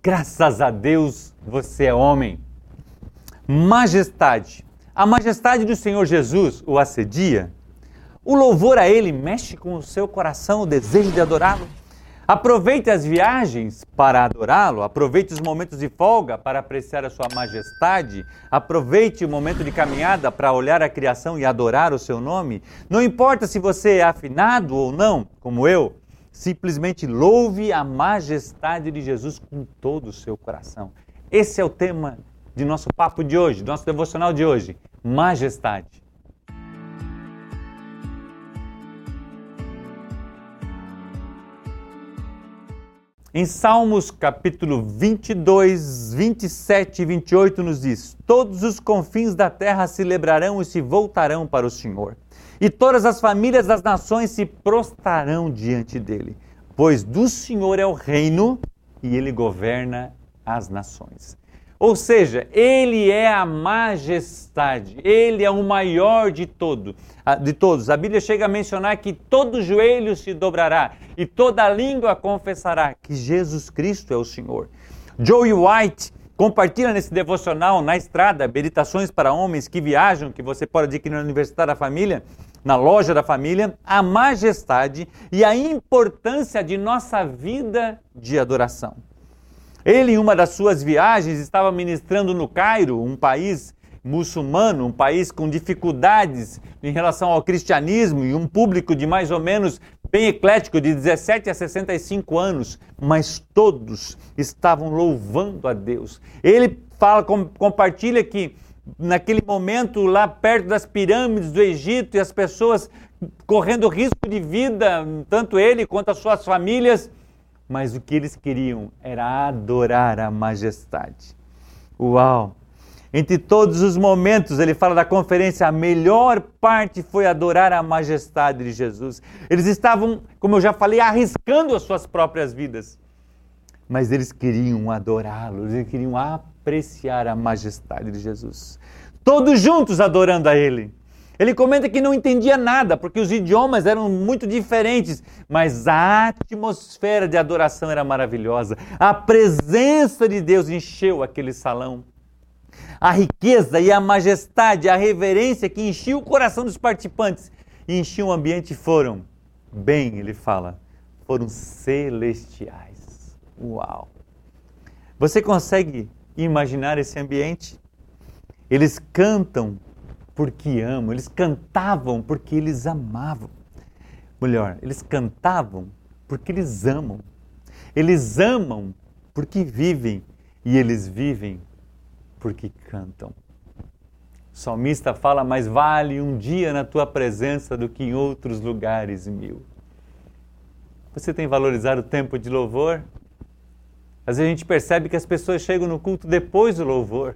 Graças a Deus você é homem. Majestade. A majestade do Senhor Jesus o assedia. O louvor a Ele mexe com o seu coração, o desejo de adorá-lo. Aproveite as viagens para adorá-lo, aproveite os momentos de folga para apreciar a sua majestade, aproveite o momento de caminhada para olhar a criação e adorar o seu nome. Não importa se você é afinado ou não, como eu, simplesmente louve a majestade de Jesus com todo o seu coração. Esse é o tema de nosso papo de hoje, do nosso devocional de hoje: majestade. Em Salmos capítulo 22, 27 e 28 nos diz: Todos os confins da terra se e se voltarão para o Senhor, e todas as famílias das nações se prostrarão diante dele, pois do Senhor é o reino e ele governa as nações. Ou seja, ele é a majestade, ele é o maior de todo, de todos. A Bíblia chega a mencionar que todo joelho se dobrará e toda língua confessará que Jesus Cristo é o Senhor. Joey White compartilha nesse devocional na estrada, meditações para homens que viajam, que você pode adquirir na Universidade da Família, na loja da família, a majestade e a importância de nossa vida de adoração. Ele, em uma das suas viagens, estava ministrando no Cairo, um país muçulmano, um país com dificuldades em relação ao cristianismo e um público de mais ou menos bem eclético, de 17 a 65 anos, mas todos estavam louvando a Deus. Ele fala, compartilha que naquele momento lá perto das pirâmides do Egito e as pessoas correndo risco de vida, tanto ele quanto as suas famílias, mas o que eles queriam era adorar a majestade. Uau! Entre todos os momentos, ele fala da conferência, a melhor parte foi adorar a majestade de Jesus. Eles estavam, como eu já falei, arriscando as suas próprias vidas. Mas eles queriam adorá-lo, eles queriam apreciar a majestade de Jesus. Todos juntos adorando a Ele. Ele comenta que não entendia nada, porque os idiomas eram muito diferentes, mas a atmosfera de adoração era maravilhosa. A presença de Deus encheu aquele salão. A riqueza e a majestade, a reverência que enchia o coração dos participantes e enchia o ambiente foram, bem, ele fala, foram celestiais. Uau! Você consegue imaginar esse ambiente? Eles cantam porque amam, eles cantavam porque eles amavam. Melhor, eles cantavam porque eles amam. Eles amam porque vivem e eles vivem porque cantam. O salmista fala: Mais vale um dia na tua presença do que em outros lugares mil. Você tem valorizado o tempo de louvor? Às vezes a gente percebe que as pessoas chegam no culto depois do louvor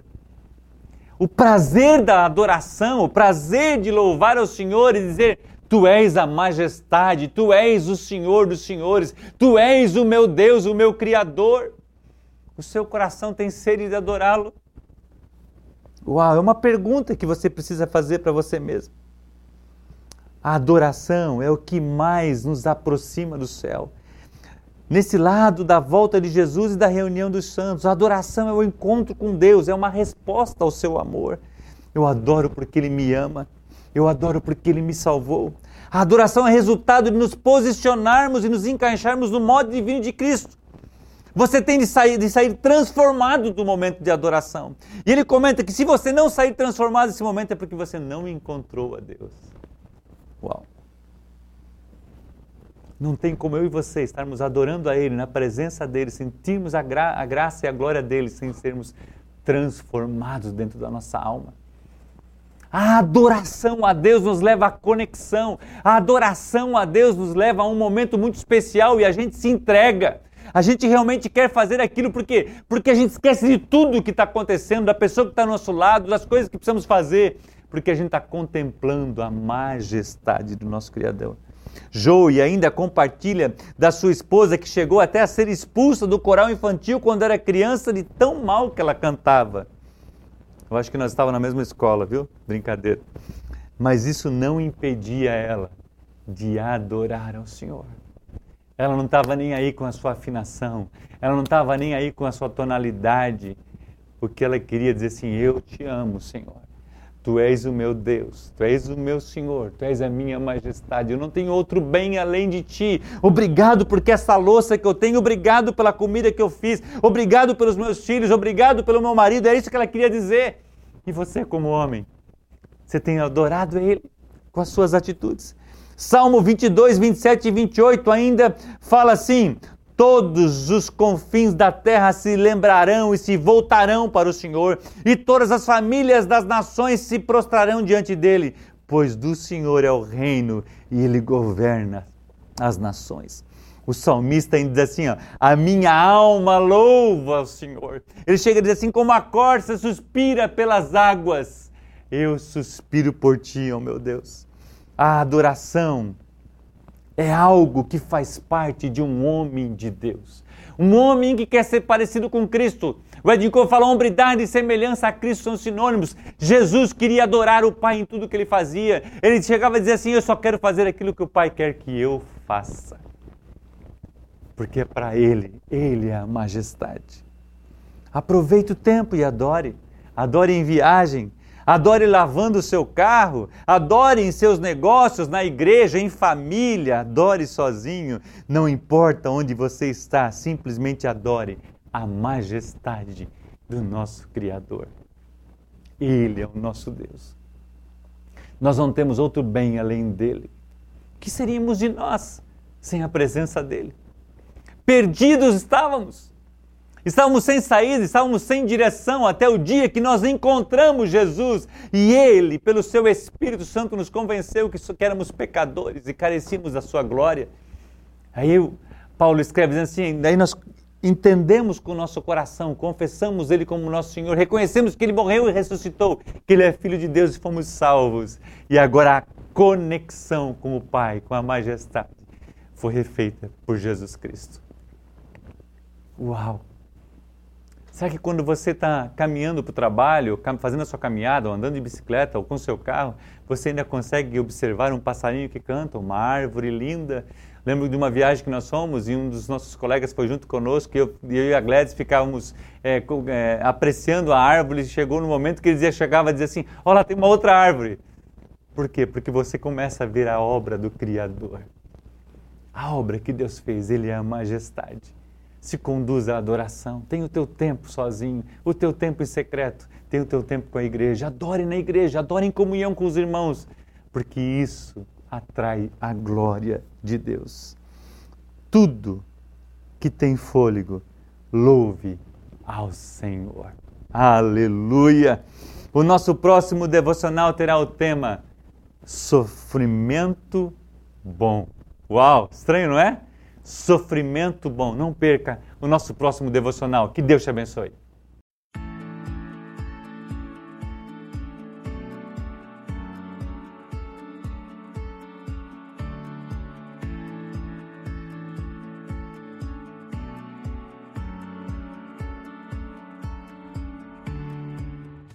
o prazer da adoração, o prazer de louvar ao Senhor e dizer: Tu és a majestade, Tu és o Senhor dos senhores, Tu és o meu Deus, o meu Criador. O seu coração tem sede de adorá-lo? Uau, é uma pergunta que você precisa fazer para você mesmo. A adoração é o que mais nos aproxima do céu nesse lado da volta de Jesus e da reunião dos santos. A adoração é o encontro com Deus, é uma resposta ao seu amor. Eu adoro porque Ele me ama, eu adoro porque Ele me salvou. A adoração é resultado de nos posicionarmos e nos encaixarmos no modo divino de Cristo. Você tem de sair, de sair transformado do momento de adoração. E ele comenta que se você não sair transformado nesse momento é porque você não encontrou a Deus. Uau! Não tem como eu e você estarmos adorando a Ele, na presença dEle, sentirmos a, gra a graça e a glória dEle, sem sermos transformados dentro da nossa alma. A adoração a Deus nos leva à conexão. A adoração a Deus nos leva a um momento muito especial e a gente se entrega. A gente realmente quer fazer aquilo porque porque a gente esquece de tudo o que está acontecendo, da pessoa que está ao nosso lado, das coisas que precisamos fazer, porque a gente está contemplando a majestade do nosso Criador. Joe ainda compartilha da sua esposa que chegou até a ser expulsa do coral infantil quando era criança de tão mal que ela cantava. Eu acho que nós estávamos na mesma escola, viu? Brincadeira. Mas isso não impedia ela de adorar ao Senhor. Ela não estava nem aí com a sua afinação, ela não estava nem aí com a sua tonalidade, porque ela queria dizer assim: Eu te amo, Senhor. Tu és o meu Deus, tu és o meu Senhor, tu és a minha majestade. Eu não tenho outro bem além de ti. Obrigado porque essa louça que eu tenho, obrigado pela comida que eu fiz, obrigado pelos meus filhos, obrigado pelo meu marido. É isso que ela queria dizer. E você, como homem, você tem adorado Ele com as suas atitudes. Salmo 22, 27 e 28 ainda fala assim: Todos os confins da terra se lembrarão e se voltarão para o Senhor, e todas as famílias das nações se prostrarão diante dele, pois do Senhor é o reino e ele governa as nações. O salmista ainda diz assim: ó, A minha alma louva o Senhor. Ele chega a dizer assim: Como a corça suspira pelas águas, eu suspiro por ti, ó meu Deus. A adoração é algo que faz parte de um homem de Deus. Um homem que quer ser parecido com Cristo. O Edinco fala, hombridade e semelhança a Cristo são sinônimos. Jesus queria adorar o Pai em tudo que ele fazia. Ele chegava a dizer assim: Eu só quero fazer aquilo que o Pai quer que eu faça. Porque é para Ele, Ele é a majestade. Aproveite o tempo e adore. Adore em viagem, Adore lavando o seu carro, adore em seus negócios, na igreja, em família, adore sozinho, não importa onde você está, simplesmente adore a majestade do nosso Criador. Ele é o nosso Deus. Nós não temos outro bem além dele. O que seríamos de nós sem a presença dele? Perdidos estávamos. Estávamos sem saída, estávamos sem direção até o dia que nós encontramos Jesus e Ele, pelo Seu Espírito Santo, nos convenceu que éramos pecadores e carecíamos da Sua glória. Aí Paulo escreve dizendo assim: daí nós entendemos com o nosso coração, confessamos Ele como nosso Senhor, reconhecemos que Ele morreu e ressuscitou, que Ele é Filho de Deus e fomos salvos. E agora a conexão com o Pai, com a majestade, foi refeita por Jesus Cristo. Uau! Será que quando você está caminhando para o trabalho, fazendo a sua caminhada, ou andando de bicicleta, ou com o seu carro, você ainda consegue observar um passarinho que canta, uma árvore linda? Lembro de uma viagem que nós fomos e um dos nossos colegas foi junto conosco e eu, eu e a Gladys ficávamos é, é, apreciando a árvore e chegou no momento que ele dizia, chegava a dizer assim, olha tem uma outra árvore. Por quê? Porque você começa a ver a obra do Criador. A obra que Deus fez, Ele é a majestade se conduz à adoração. Tem o teu tempo sozinho, o teu tempo em secreto, tem o teu tempo com a igreja. Adore na igreja, adore em comunhão com os irmãos, porque isso atrai a glória de Deus. Tudo que tem fôlego, louve ao Senhor. Aleluia! O nosso próximo devocional terá o tema Sofrimento Bom. Uau, estranho, não é? Sofrimento bom. Não perca o nosso próximo devocional. Que Deus te abençoe.